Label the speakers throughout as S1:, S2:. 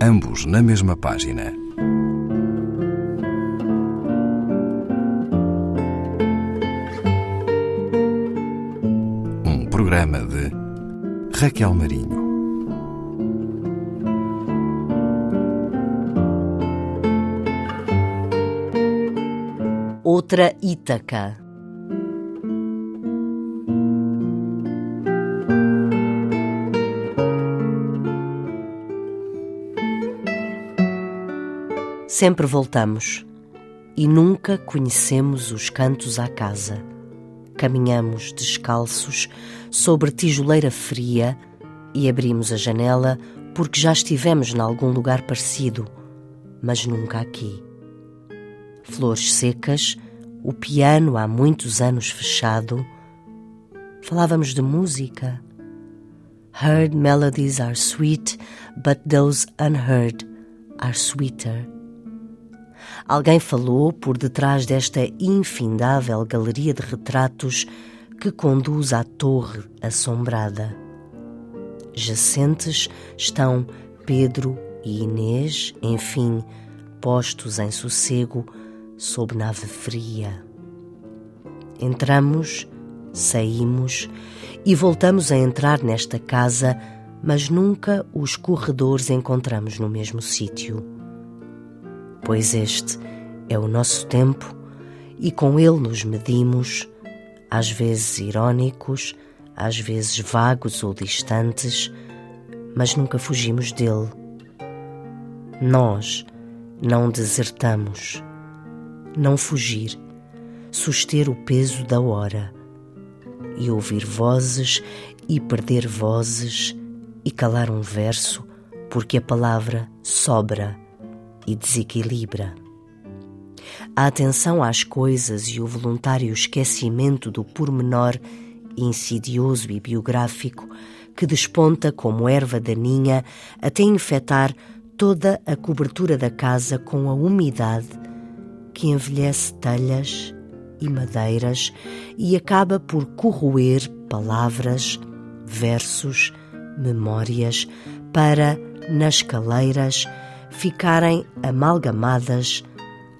S1: ambos na mesma página. Um programa de Raquel Marinho.
S2: Outra Ítaca. Sempre voltamos e nunca conhecemos os cantos à casa. Caminhamos descalços sobre tijoleira fria e abrimos a janela porque já estivemos em algum lugar parecido, mas nunca aqui. Flores secas, o piano há muitos anos fechado. Falávamos de música. Heard melodies are sweet, but those unheard are sweeter. Alguém falou por detrás desta infindável galeria de retratos que conduz à torre assombrada. Jacentes estão Pedro e Inês, enfim, postos em sossego sob nave fria. Entramos, saímos e voltamos a entrar nesta casa, mas nunca os corredores encontramos no mesmo sítio pois este é o nosso tempo e com ele nos medimos, às vezes irónicos, às vezes vagos ou distantes, mas nunca fugimos dele. Nós não desertamos. Não fugir, suster o peso da hora e ouvir vozes e perder vozes e calar um verso, porque a palavra sobra e desequilibra. A atenção às coisas e o voluntário esquecimento do pormenor insidioso e biográfico que desponta como erva daninha até infectar toda a cobertura da casa com a umidade que envelhece telhas e madeiras e acaba por corroer palavras, versos, memórias para, nas caleiras, ficarem amalgamadas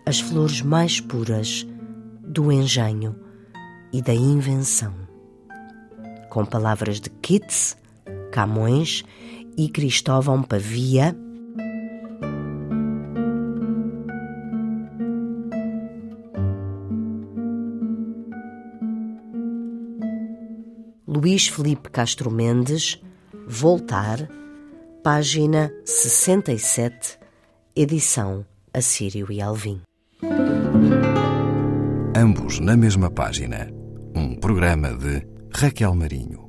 S2: as flores mais puras do engenho e da invenção. Com palavras de Keats, Camões e Cristóvão Pavia, Luís Felipe Castro Mendes, Voltar, página 67 edição Assírio e Alvim.
S1: Ambos na mesma página. Um programa de Raquel Marinho.